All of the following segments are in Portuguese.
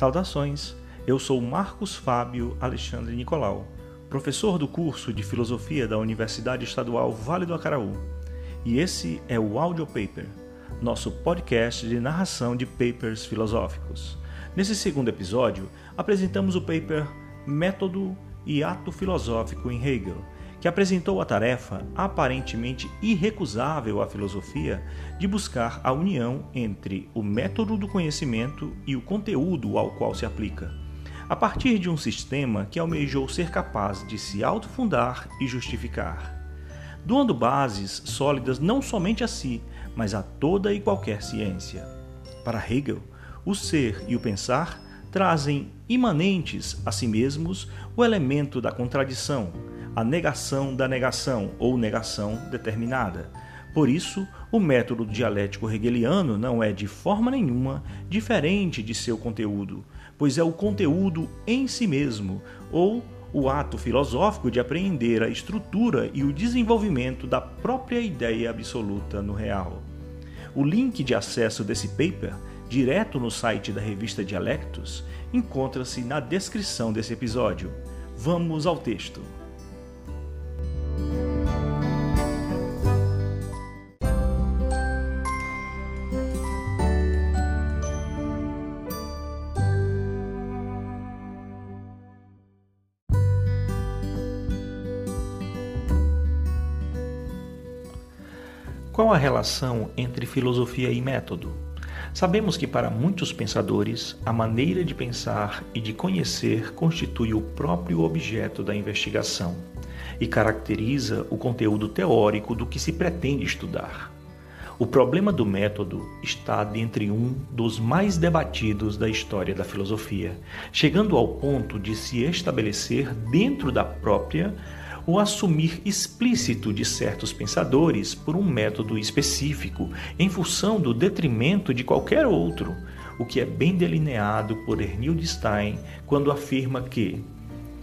Saudações, eu sou Marcos Fábio Alexandre Nicolau, professor do curso de Filosofia da Universidade Estadual Vale do Acaraú, e esse é o Audio Paper, nosso podcast de narração de papers filosóficos. Nesse segundo episódio, apresentamos o paper Método e Ato Filosófico em Hegel, que apresentou a tarefa aparentemente irrecusável à filosofia de buscar a união entre o método do conhecimento e o conteúdo ao qual se aplica, a partir de um sistema que almejou ser capaz de se autofundar e justificar, doando bases sólidas não somente a si, mas a toda e qualquer ciência. Para Hegel, o ser e o pensar trazem imanentes a si mesmos o elemento da contradição, a negação da negação ou negação determinada. Por isso, o método dialético hegeliano não é de forma nenhuma diferente de seu conteúdo, pois é o conteúdo em si mesmo, ou o ato filosófico de apreender a estrutura e o desenvolvimento da própria ideia absoluta no real. O link de acesso desse paper, direto no site da revista Dialectos, encontra-se na descrição desse episódio. Vamos ao texto. Qual a relação entre filosofia e método? Sabemos que para muitos pensadores, a maneira de pensar e de conhecer constitui o próprio objeto da investigação e caracteriza o conteúdo teórico do que se pretende estudar. O problema do método está dentre um dos mais debatidos da história da filosofia, chegando ao ponto de se estabelecer dentro da própria o assumir explícito de certos pensadores por um método específico, em função do detrimento de qualquer outro, o que é bem delineado por Ernilde Stein quando afirma que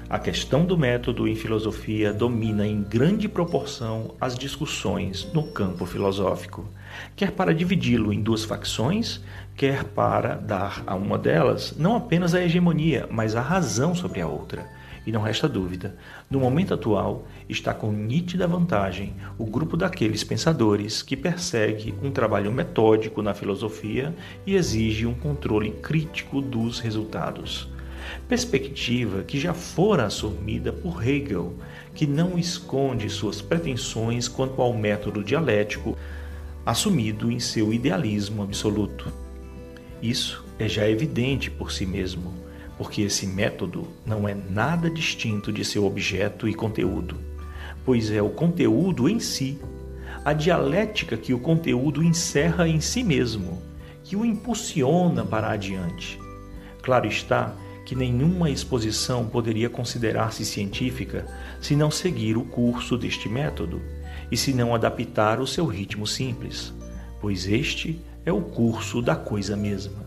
a questão do método em filosofia domina em grande proporção as discussões no campo filosófico, quer para dividi-lo em duas facções, quer para dar a uma delas não apenas a hegemonia, mas a razão sobre a outra e não resta dúvida, no momento atual está com nítida vantagem o grupo daqueles pensadores que persegue um trabalho metódico na filosofia e exige um controle crítico dos resultados. Perspectiva que já fora assumida por Hegel, que não esconde suas pretensões quanto ao método dialético assumido em seu idealismo absoluto. Isso é já evidente por si mesmo porque esse método não é nada distinto de seu objeto e conteúdo, pois é o conteúdo em si, a dialética que o conteúdo encerra em si mesmo, que o impulsiona para adiante. Claro está que nenhuma exposição poderia considerar-se científica se não seguir o curso deste método e se não adaptar o seu ritmo simples, pois este é o curso da coisa mesma.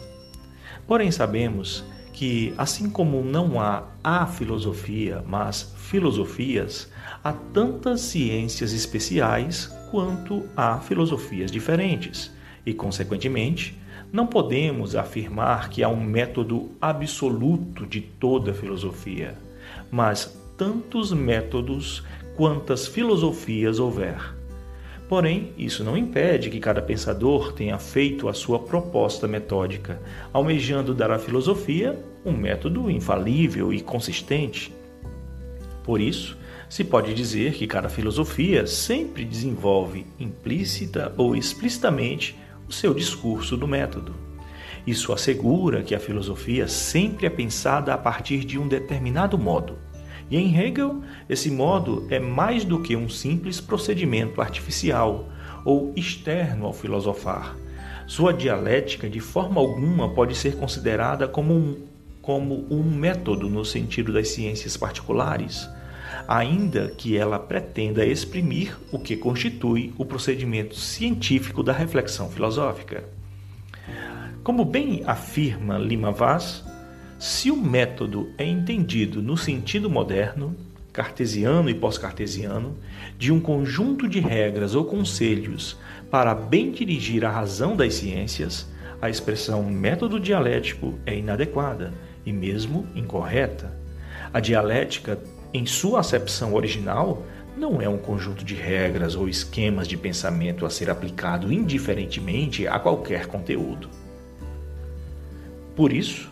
Porém, sabemos que, assim como não há a filosofia, mas filosofias, há tantas ciências especiais quanto há filosofias diferentes, e, consequentemente, não podemos afirmar que há um método absoluto de toda filosofia, mas tantos métodos quantas filosofias houver. Porém, isso não impede que cada pensador tenha feito a sua proposta metódica, almejando dar à filosofia um método infalível e consistente. Por isso, se pode dizer que cada filosofia sempre desenvolve implícita ou explicitamente o seu discurso do método. Isso assegura que a filosofia sempre é pensada a partir de um determinado modo e em Hegel, esse modo é mais do que um simples procedimento artificial ou externo ao filosofar. Sua dialética, de forma alguma, pode ser considerada como um, como um método no sentido das ciências particulares, ainda que ela pretenda exprimir o que constitui o procedimento científico da reflexão filosófica. Como bem afirma Lima Vaz, se o método é entendido no sentido moderno, cartesiano e pós-cartesiano, de um conjunto de regras ou conselhos para bem dirigir a razão das ciências, a expressão método dialético é inadequada e mesmo incorreta. A dialética, em sua acepção original, não é um conjunto de regras ou esquemas de pensamento a ser aplicado indiferentemente a qualquer conteúdo. Por isso,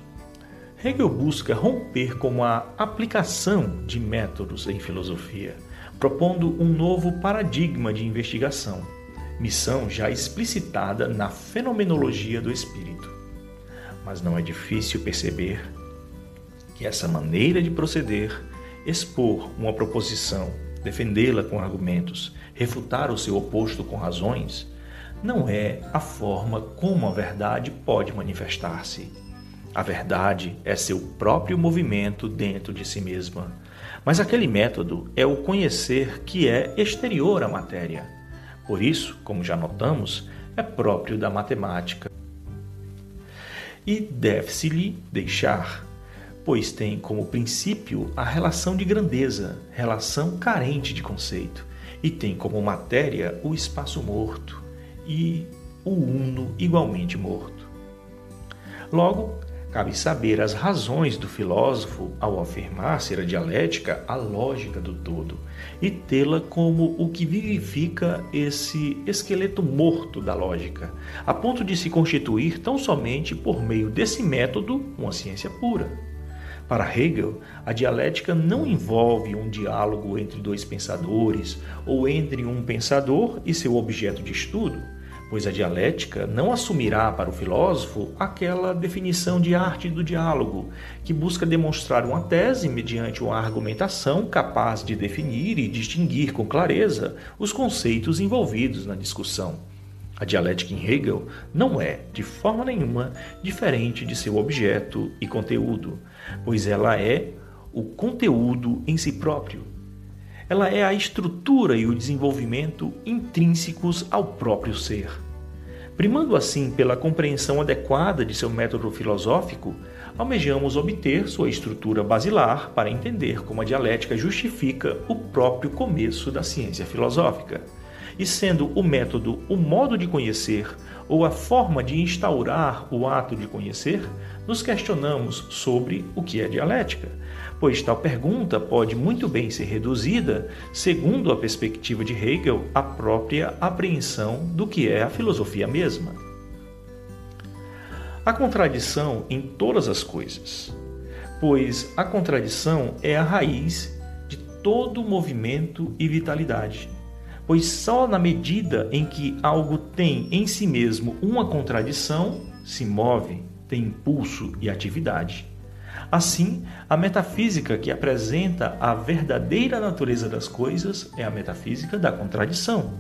Hegel busca romper com a aplicação de métodos em filosofia, propondo um novo paradigma de investigação, missão já explicitada na fenomenologia do espírito. Mas não é difícil perceber que essa maneira de proceder, expor uma proposição, defendê-la com argumentos, refutar o seu oposto com razões, não é a forma como a verdade pode manifestar-se. A verdade é seu próprio movimento dentro de si mesma. Mas aquele método é o conhecer que é exterior à matéria. Por isso, como já notamos, é próprio da matemática. E deve-se-lhe deixar, pois tem como princípio a relação de grandeza, relação carente de conceito, e tem como matéria o espaço morto e o uno igualmente morto. Logo, Cabe saber as razões do filósofo ao afirmar ser a dialética a lógica do todo e tê-la como o que vivifica esse esqueleto morto da lógica, a ponto de se constituir tão somente por meio desse método uma ciência pura. Para Hegel, a dialética não envolve um diálogo entre dois pensadores ou entre um pensador e seu objeto de estudo pois a dialética não assumirá para o filósofo aquela definição de arte do diálogo, que busca demonstrar uma tese mediante uma argumentação capaz de definir e distinguir com clareza os conceitos envolvidos na discussão. A dialética em Hegel não é, de forma nenhuma, diferente de seu objeto e conteúdo, pois ela é o conteúdo em si próprio ela é a estrutura e o desenvolvimento intrínsecos ao próprio ser. Primando assim pela compreensão adequada de seu método filosófico, almejamos obter sua estrutura basilar para entender como a dialética justifica o próprio começo da ciência filosófica. E sendo o método o modo de conhecer ou a forma de instaurar o ato de conhecer, nos questionamos sobre o que é dialética pois tal pergunta pode muito bem ser reduzida, segundo a perspectiva de Hegel, à própria apreensão do que é a filosofia mesma. A contradição em todas as coisas, pois a contradição é a raiz de todo movimento e vitalidade. Pois só na medida em que algo tem em si mesmo uma contradição, se move, tem impulso e atividade. Assim, a metafísica que apresenta a verdadeira natureza das coisas é a metafísica da contradição.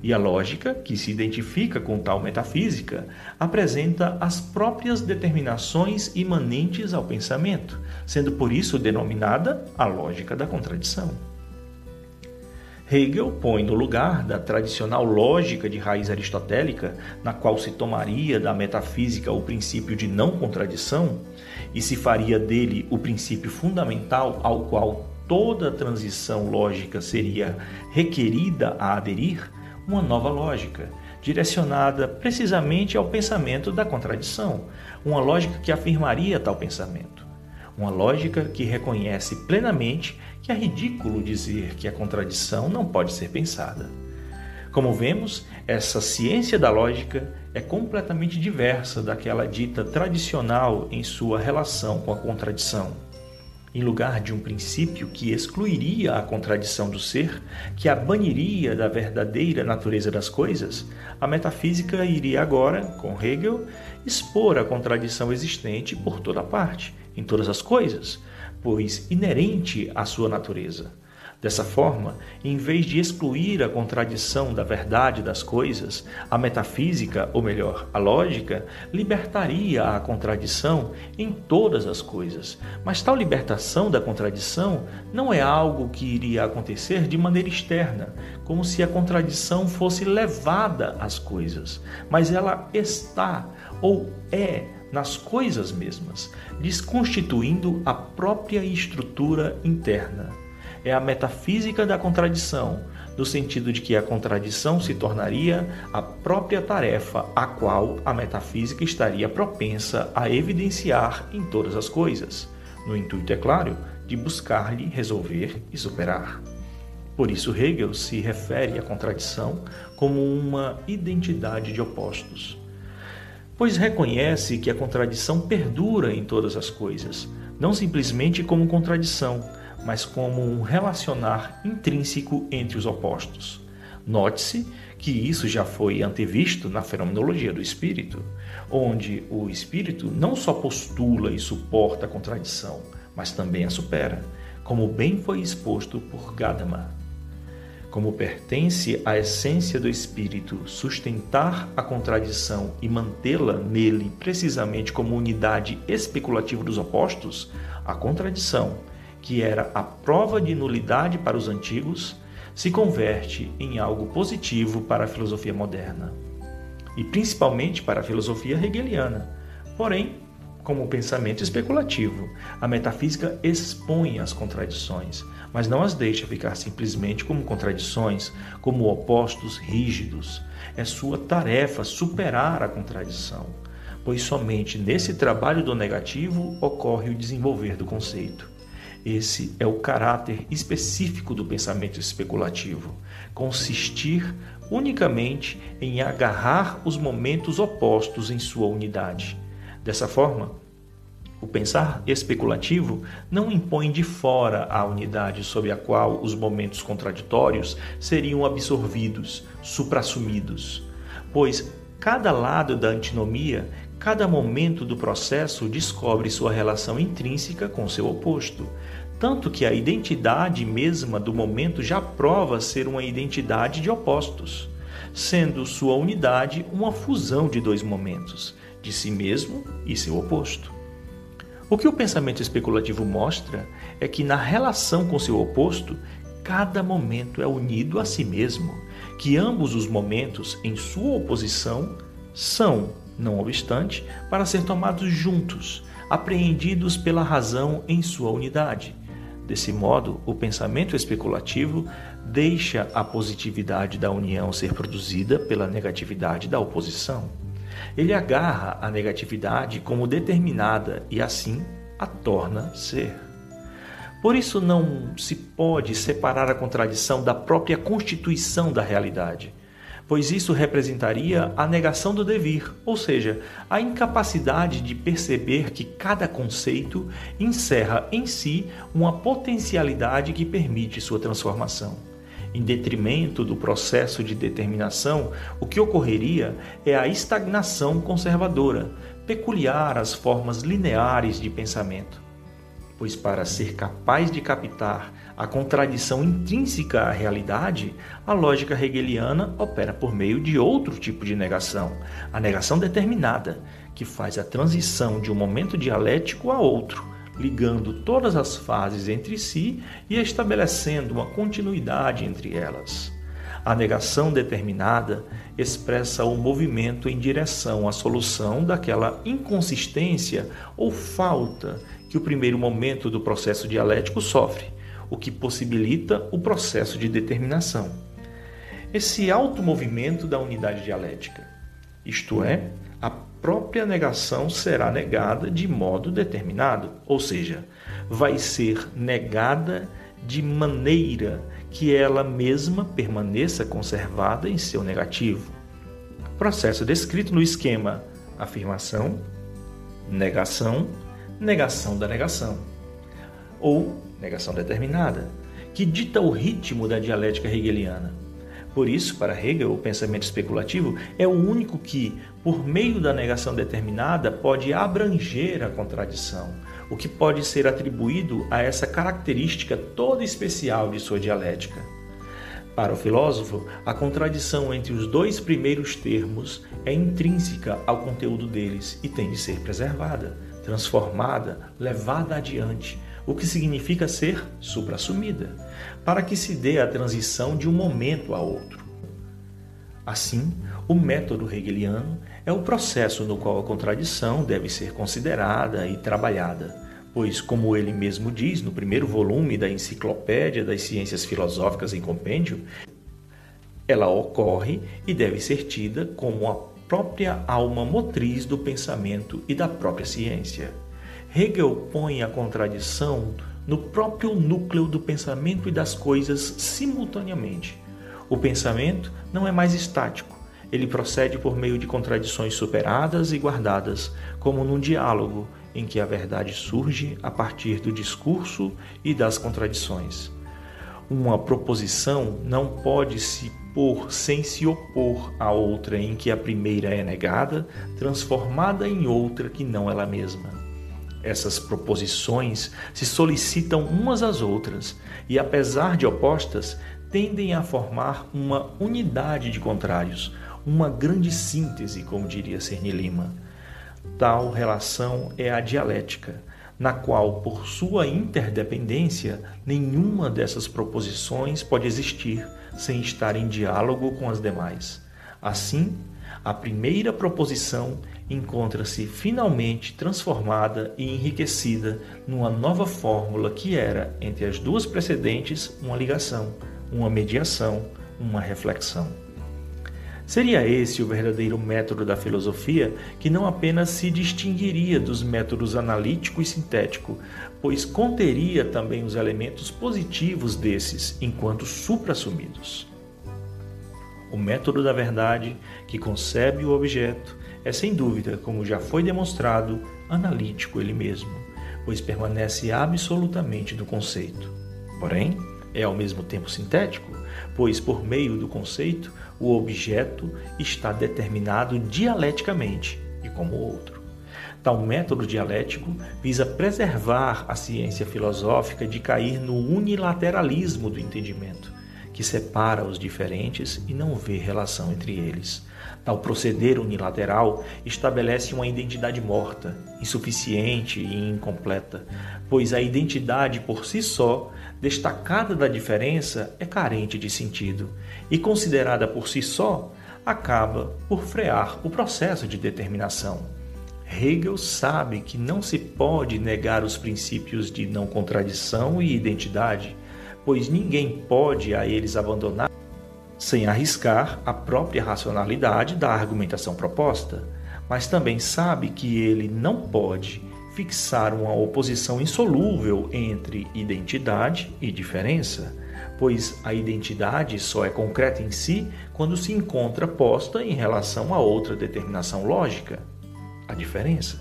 E a lógica, que se identifica com tal metafísica, apresenta as próprias determinações imanentes ao pensamento, sendo por isso denominada a lógica da contradição. Hegel põe no lugar da tradicional lógica de raiz aristotélica, na qual se tomaria da metafísica o princípio de não contradição e se faria dele o princípio fundamental ao qual toda transição lógica seria requerida a aderir, uma nova lógica, direcionada precisamente ao pensamento da contradição, uma lógica que afirmaria tal pensamento. Uma lógica que reconhece plenamente que é ridículo dizer que a contradição não pode ser pensada. Como vemos, essa ciência da lógica é completamente diversa daquela dita tradicional em sua relação com a contradição. Em lugar de um princípio que excluiria a contradição do ser, que a baniria da verdadeira natureza das coisas, a metafísica iria agora, com Hegel, expor a contradição existente por toda parte, em todas as coisas, pois inerente à sua natureza. Dessa forma, em vez de excluir a contradição da verdade das coisas, a metafísica, ou melhor, a lógica, libertaria a contradição em todas as coisas. Mas tal libertação da contradição não é algo que iria acontecer de maneira externa, como se a contradição fosse levada às coisas, mas ela está ou é nas coisas mesmas, desconstituindo a própria estrutura interna. É a metafísica da contradição, no sentido de que a contradição se tornaria a própria tarefa a qual a metafísica estaria propensa a evidenciar em todas as coisas, no intuito, é claro, de buscar-lhe resolver e superar. Por isso, Hegel se refere à contradição como uma identidade de opostos, pois reconhece que a contradição perdura em todas as coisas, não simplesmente como contradição, mas como um relacionar intrínseco entre os opostos. Note-se que isso já foi antevisto na fenomenologia do espírito, onde o espírito não só postula e suporta a contradição, mas também a supera, como bem foi exposto por Gadamer. Como pertence à essência do espírito sustentar a contradição e mantê-la nele precisamente como unidade especulativa dos opostos, a contradição, que era a prova de nulidade para os antigos, se converte em algo positivo para a filosofia moderna, e principalmente para a filosofia hegeliana. Porém, como pensamento especulativo. A metafísica expõe as contradições, mas não as deixa ficar simplesmente como contradições, como opostos rígidos. É sua tarefa superar a contradição, pois somente nesse trabalho do negativo ocorre o desenvolver do conceito. Esse é o caráter específico do pensamento especulativo, consistir unicamente em agarrar os momentos opostos em sua unidade Dessa forma, o pensar especulativo não impõe de fora a unidade sob a qual os momentos contraditórios seriam absorvidos, suprassumidos, pois cada lado da antinomia, cada momento do processo descobre sua relação intrínseca com seu oposto, tanto que a identidade mesma do momento já prova ser uma identidade de opostos, sendo sua unidade uma fusão de dois momentos de si mesmo e seu oposto. O que o pensamento especulativo mostra é que na relação com seu oposto, cada momento é unido a si mesmo, que ambos os momentos em sua oposição são, não obstante, para ser tomados juntos, apreendidos pela razão em sua unidade. Desse modo, o pensamento especulativo deixa a positividade da união ser produzida pela negatividade da oposição. Ele agarra a negatividade como determinada e assim a torna ser. Por isso não se pode separar a contradição da própria constituição da realidade, pois isso representaria a negação do devir, ou seja, a incapacidade de perceber que cada conceito encerra em si uma potencialidade que permite sua transformação em detrimento do processo de determinação, o que ocorreria é a estagnação conservadora, peculiar às formas lineares de pensamento. Pois, para ser capaz de captar a contradição intrínseca à realidade, a lógica hegeliana opera por meio de outro tipo de negação, a negação determinada, que faz a transição de um momento dialético a outro ligando todas as fases entre si e estabelecendo uma continuidade entre elas. A negação determinada expressa o movimento em direção à solução daquela inconsistência ou falta que o primeiro momento do processo dialético sofre, o que possibilita o processo de determinação. Esse automovimento da unidade dialética, isto é, a própria negação será negada de modo determinado, ou seja, vai ser negada de maneira que ela mesma permaneça conservada em seu negativo. Processo descrito no esquema afirmação, negação, negação da negação, ou negação determinada, que dita o ritmo da dialética hegeliana. Por isso, para Hegel, o pensamento especulativo é o único que, por meio da negação determinada, pode abranger a contradição, o que pode ser atribuído a essa característica toda especial de sua dialética. Para o filósofo, a contradição entre os dois primeiros termos é intrínseca ao conteúdo deles e tem de ser preservada, transformada, levada adiante, o que significa ser suprassumida, para que se dê a transição de um momento a outro. Assim, o método hegeliano é o processo no qual a contradição deve ser considerada e trabalhada, pois, como ele mesmo diz no primeiro volume da Enciclopédia das Ciências Filosóficas em Compêndio, Ela ocorre e deve ser tida como a própria alma motriz do pensamento e da própria ciência. Hegel põe a contradição no próprio núcleo do pensamento e das coisas simultaneamente. O pensamento não é mais estático, ele procede por meio de contradições superadas e guardadas, como num diálogo em que a verdade surge a partir do discurso e das contradições. Uma proposição não pode se pôr sem se opor à outra em que a primeira é negada, transformada em outra que não ela mesma. Essas proposições se solicitam umas às outras e, apesar de opostas, tendem a formar uma unidade de contrários, uma grande síntese, como diria Cerny Lima. Tal relação é a dialética, na qual, por sua interdependência, nenhuma dessas proposições pode existir sem estar em diálogo com as demais. Assim, a primeira proposição encontra-se finalmente transformada e enriquecida numa nova fórmula que era, entre as duas precedentes, uma ligação, uma mediação, uma reflexão. Seria esse o verdadeiro método da filosofia, que não apenas se distinguiria dos métodos analítico e sintético, pois conteria também os elementos positivos desses, enquanto suprassumidos. O método da verdade, que concebe o objeto, é sem dúvida, como já foi demonstrado, analítico ele mesmo, pois permanece absolutamente do conceito. Porém, é ao mesmo tempo sintético, pois por meio do conceito o objeto está determinado dialeticamente e como outro. Tal método dialético visa preservar a ciência filosófica de cair no unilateralismo do entendimento, que separa os diferentes e não vê relação entre eles. Tal proceder unilateral estabelece uma identidade morta, insuficiente e incompleta, pois a identidade por si só destacada da diferença é carente de sentido e, considerada por si só, acaba por frear o processo de determinação. Hegel sabe que não se pode negar os princípios de não contradição e identidade, pois ninguém pode a eles abandonar sem arriscar a própria racionalidade da argumentação proposta, mas também sabe que ele não pode fixar uma oposição insolúvel entre identidade e diferença, pois a identidade só é concreta em si quando se encontra posta em relação a outra determinação lógica, a diferença.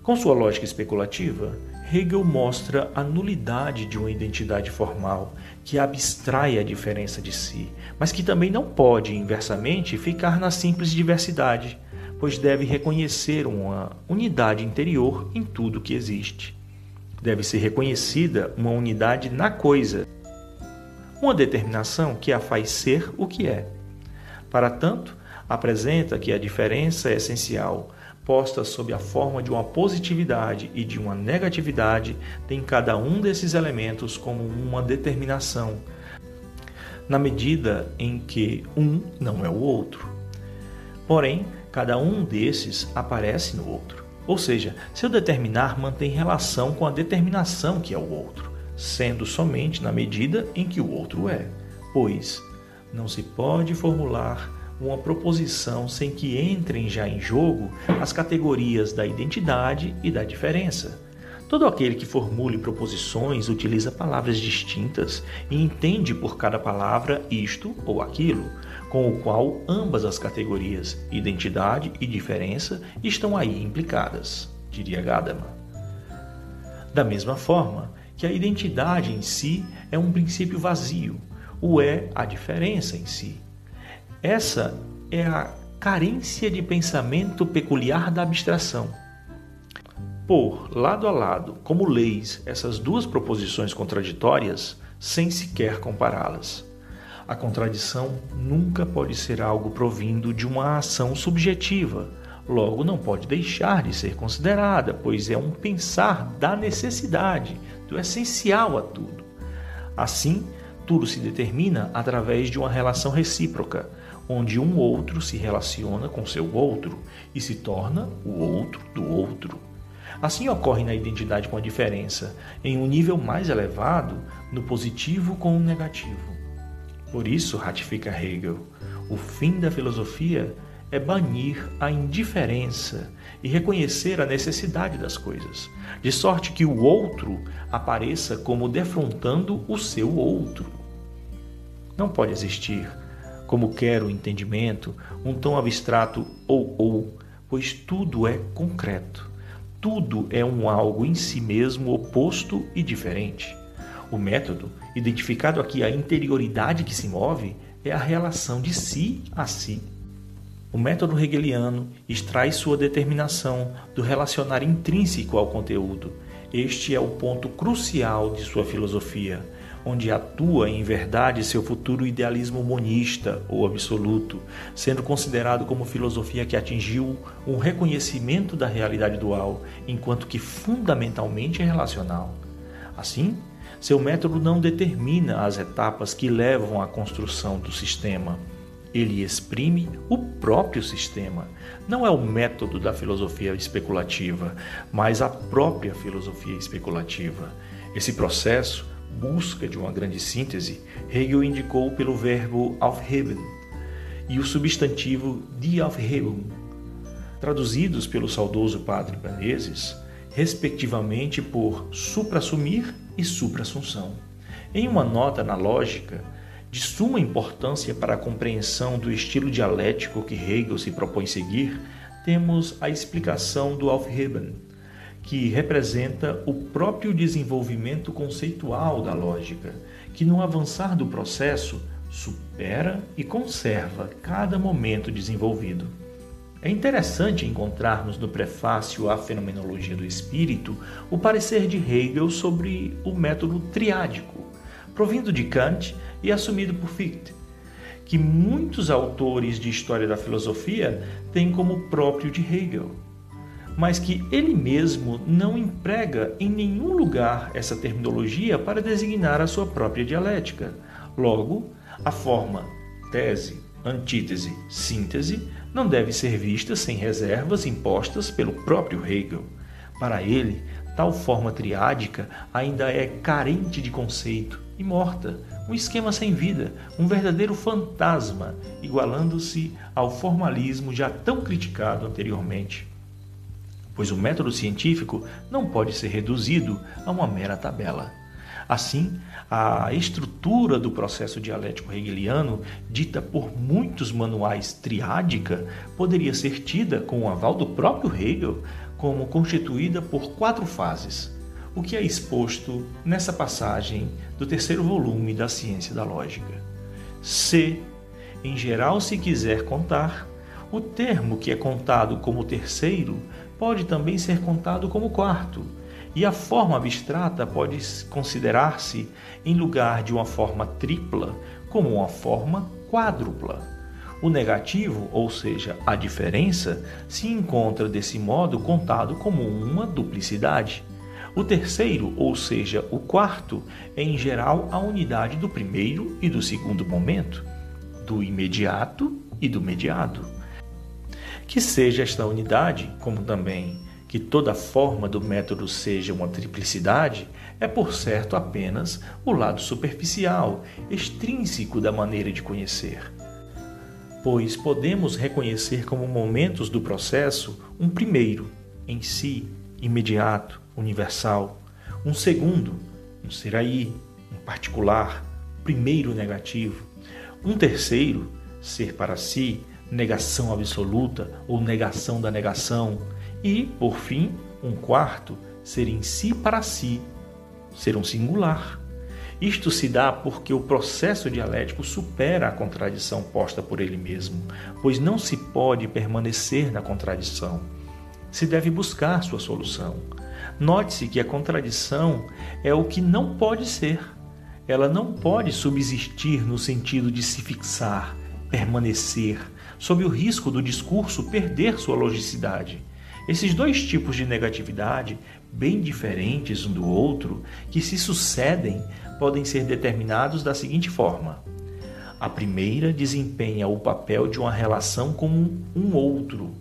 Com sua lógica especulativa, Hegel mostra a nulidade de uma identidade formal que abstrai a diferença de si, mas que também não pode, inversamente, ficar na simples diversidade pois deve reconhecer uma unidade interior em tudo que existe. Deve ser reconhecida uma unidade na coisa, uma determinação que a faz ser o que é. Para tanto, apresenta que a diferença é essencial, posta sob a forma de uma positividade e de uma negatividade, tem cada um desses elementos como uma determinação, na medida em que um não é o outro. Porém, cada um desses aparece no outro. Ou seja, seu determinar mantém relação com a determinação que é o outro, sendo somente na medida em que o outro é. Pois não se pode formular uma proposição sem que entrem já em jogo as categorias da identidade e da diferença. Todo aquele que formule proposições utiliza palavras distintas e entende por cada palavra isto ou aquilo, com o qual ambas as categorias, identidade e diferença, estão aí implicadas, diria Gadamer. Da mesma forma que a identidade em si é um princípio vazio, o é a diferença em si. Essa é a carência de pensamento peculiar da abstração. Por lado a lado, como leis, essas duas proposições contraditórias, sem sequer compará-las. A contradição nunca pode ser algo provindo de uma ação subjetiva, logo não pode deixar de ser considerada, pois é um pensar da necessidade, do essencial a tudo. Assim, tudo se determina através de uma relação recíproca, onde um outro se relaciona com seu outro e se torna o outro do outro. Assim ocorre na identidade com a diferença, em um nível mais elevado, no positivo com o negativo. Por isso, ratifica Hegel, o fim da filosofia é banir a indiferença e reconhecer a necessidade das coisas, de sorte que o outro apareça como defrontando o seu outro. Não pode existir, como quer o entendimento, um tão abstrato ou ou, pois tudo é concreto. Tudo é um algo em si mesmo oposto e diferente. O método, identificado aqui a interioridade que se move, é a relação de si a si. O método hegeliano extrai sua determinação do relacionar intrínseco ao conteúdo. Este é o ponto crucial de sua filosofia, onde atua em verdade seu futuro idealismo monista ou absoluto, sendo considerado como filosofia que atingiu um reconhecimento da realidade dual, enquanto que fundamentalmente é relacional. Assim, seu método não determina as etapas que levam à construção do sistema ele exprime o próprio sistema. Não é o método da filosofia especulativa, mas a própria filosofia especulativa. Esse processo, busca de uma grande síntese, Hegel indicou pelo verbo aufheben e o substantivo die Aufhebung, traduzidos pelo saudoso padre Menezes, respectivamente por supra-assumir e supra-assunção. Em uma nota na lógica, de suma importância para a compreensão do estilo dialético que Hegel se propõe seguir, temos a explicação do Aufheben, que representa o próprio desenvolvimento conceitual da lógica, que no avançar do processo supera e conserva cada momento desenvolvido. É interessante encontrarmos no prefácio à Fenomenologia do Espírito o parecer de Hegel sobre o método triádico, provindo de Kant e assumido por Fichte, que muitos autores de história da filosofia têm como próprio de Hegel, mas que ele mesmo não emprega em nenhum lugar essa terminologia para designar a sua própria dialética. Logo, a forma tese, antítese, síntese não deve ser vista sem reservas impostas pelo próprio Hegel. Para ele, tal forma triádica ainda é carente de conceito e morta, um esquema sem vida, um verdadeiro fantasma, igualando-se ao formalismo já tão criticado anteriormente. Pois o método científico não pode ser reduzido a uma mera tabela. Assim, a estrutura do processo dialético hegeliano, dita por muitos manuais triádica, poderia ser tida, com o aval do próprio Hegel, como constituída por quatro fases o que é exposto nessa passagem do terceiro volume da Ciência da Lógica. Se, em geral, se quiser contar, o termo que é contado como terceiro pode também ser contado como quarto, e a forma abstrata pode considerar-se, em lugar de uma forma tripla, como uma forma quádrupla. O negativo, ou seja, a diferença, se encontra desse modo contado como uma duplicidade. O terceiro, ou seja, o quarto, é em geral a unidade do primeiro e do segundo momento, do imediato e do mediado. Que seja esta unidade, como também que toda forma do método seja uma triplicidade, é por certo apenas o lado superficial, extrínseco da maneira de conhecer. Pois podemos reconhecer como momentos do processo um primeiro, em si, imediato, universal. Um segundo, um ser aí, um particular, primeiro negativo. Um terceiro, ser para si, negação absoluta ou negação da negação. E, por fim, um quarto, ser em si para si, ser um singular. Isto se dá porque o processo dialético supera a contradição posta por ele mesmo, pois não se pode permanecer na contradição. Se deve buscar sua solução. Note-se que a contradição é o que não pode ser. Ela não pode subsistir no sentido de se fixar, permanecer, sob o risco do discurso perder sua logicidade. Esses dois tipos de negatividade, bem diferentes um do outro, que se sucedem, podem ser determinados da seguinte forma: a primeira desempenha o papel de uma relação com um outro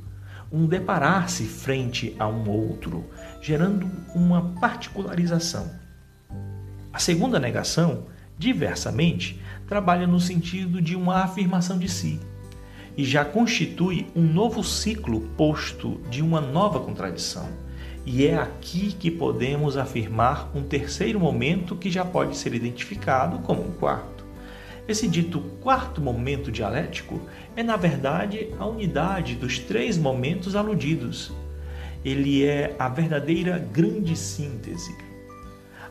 um deparar-se frente a um outro, gerando uma particularização. A segunda negação, diversamente, trabalha no sentido de uma afirmação de si e já constitui um novo ciclo posto de uma nova contradição. E é aqui que podemos afirmar um terceiro momento que já pode ser identificado como um quarto. Esse dito quarto momento dialético é, na verdade, a unidade dos três momentos aludidos. Ele é a verdadeira grande síntese.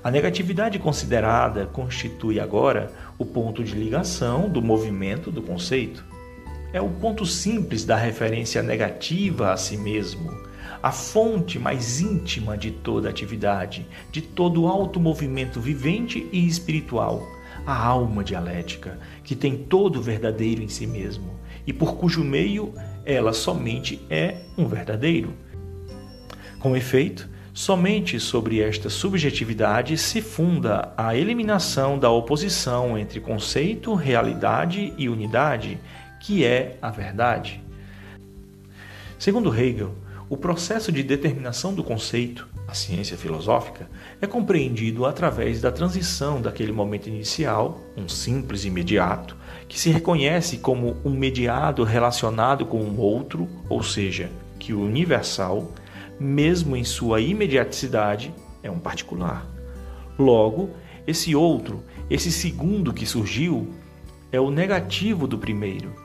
A negatividade considerada constitui agora o ponto de ligação do movimento do conceito é o ponto simples da referência negativa a si mesmo, a fonte mais íntima de toda atividade, de todo alto movimento vivente e espiritual, a alma dialética, que tem todo o verdadeiro em si mesmo e por cujo meio ela somente é um verdadeiro. Com efeito, somente sobre esta subjetividade se funda a eliminação da oposição entre conceito, realidade e unidade que é a verdade. Segundo Hegel, o processo de determinação do conceito, a ciência filosófica, é compreendido através da transição daquele momento inicial, um simples imediato, que se reconhece como um mediado relacionado com um outro, ou seja, que o universal, mesmo em sua imediaticidade, é um particular. Logo, esse outro, esse segundo que surgiu, é o negativo do primeiro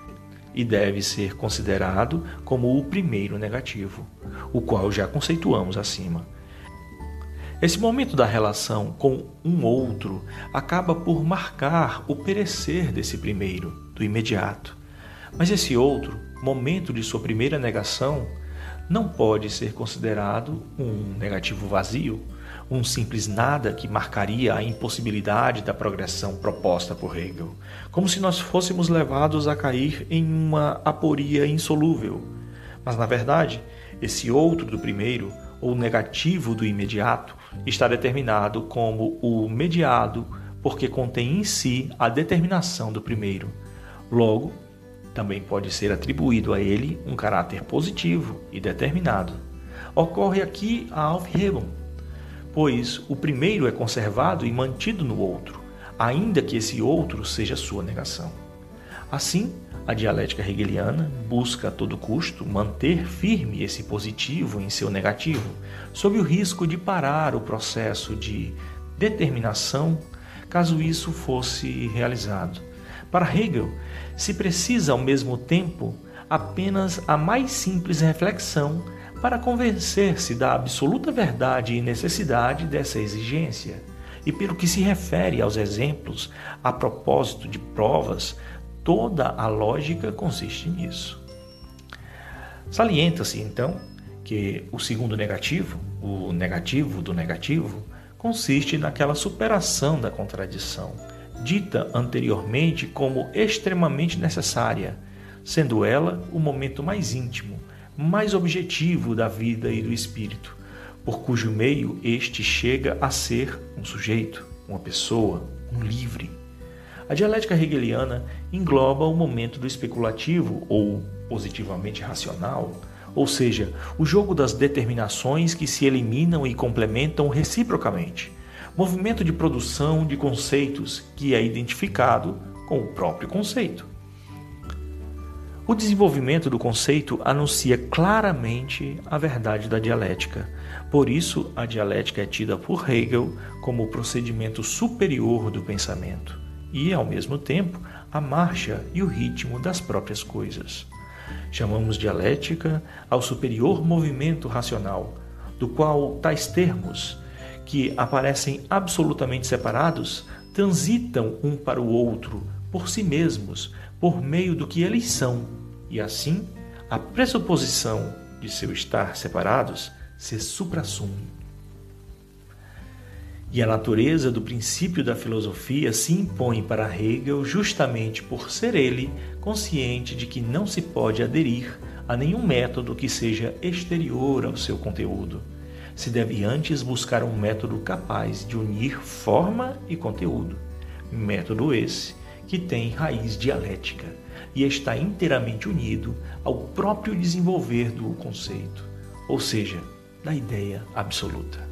e deve ser considerado como o primeiro negativo, o qual já conceituamos acima. Esse momento da relação com um outro acaba por marcar o perecer desse primeiro, do imediato. Mas esse outro, momento de sua primeira negação, não pode ser considerado um negativo vazio, um simples nada que marcaria a impossibilidade da progressão proposta por Hegel, como se nós fôssemos levados a cair em uma aporia insolúvel. Mas, na verdade, esse outro do primeiro, ou negativo do imediato, está determinado como o mediado, porque contém em si a determinação do primeiro. Logo, também pode ser atribuído a ele um caráter positivo e determinado. Ocorre aqui a Aufhebung, pois o primeiro é conservado e mantido no outro, ainda que esse outro seja sua negação. Assim, a dialética hegeliana busca a todo custo manter firme esse positivo em seu negativo, sob o risco de parar o processo de determinação caso isso fosse realizado. Para Hegel, se precisa ao mesmo tempo apenas a mais simples reflexão para convencer-se da absoluta verdade e necessidade dessa exigência. E pelo que se refere aos exemplos, a propósito de provas, toda a lógica consiste nisso. Salienta-se, então, que o segundo negativo, o negativo do negativo, consiste naquela superação da contradição, dita anteriormente como extremamente necessária, sendo ela o momento mais íntimo, mais objetivo da vida e do espírito, por cujo meio este chega a ser um sujeito, uma pessoa, um livre. A dialética hegeliana engloba o momento do especulativo ou positivamente racional, ou seja, o jogo das determinações que se eliminam e complementam reciprocamente, movimento de produção de conceitos que é identificado com o próprio conceito. O desenvolvimento do conceito anuncia claramente a verdade da dialética. Por isso, a dialética é tida por Hegel como o procedimento superior do pensamento e, ao mesmo tempo, a marcha e o ritmo das próprias coisas. Chamamos dialética ao superior movimento racional, do qual tais termos, que aparecem absolutamente separados, transitam um para o outro por si mesmos, por meio do que eles são e assim a pressuposição de seu estar separados se suprassume. E a natureza do princípio da filosofia se impõe para Hegel justamente por ser ele consciente de que não se pode aderir a nenhum método que seja exterior ao seu conteúdo. Se deve antes buscar um método capaz de unir forma e conteúdo. Método esse que tem raiz dialética e está inteiramente unido ao próprio desenvolver do conceito, ou seja, da ideia absoluta.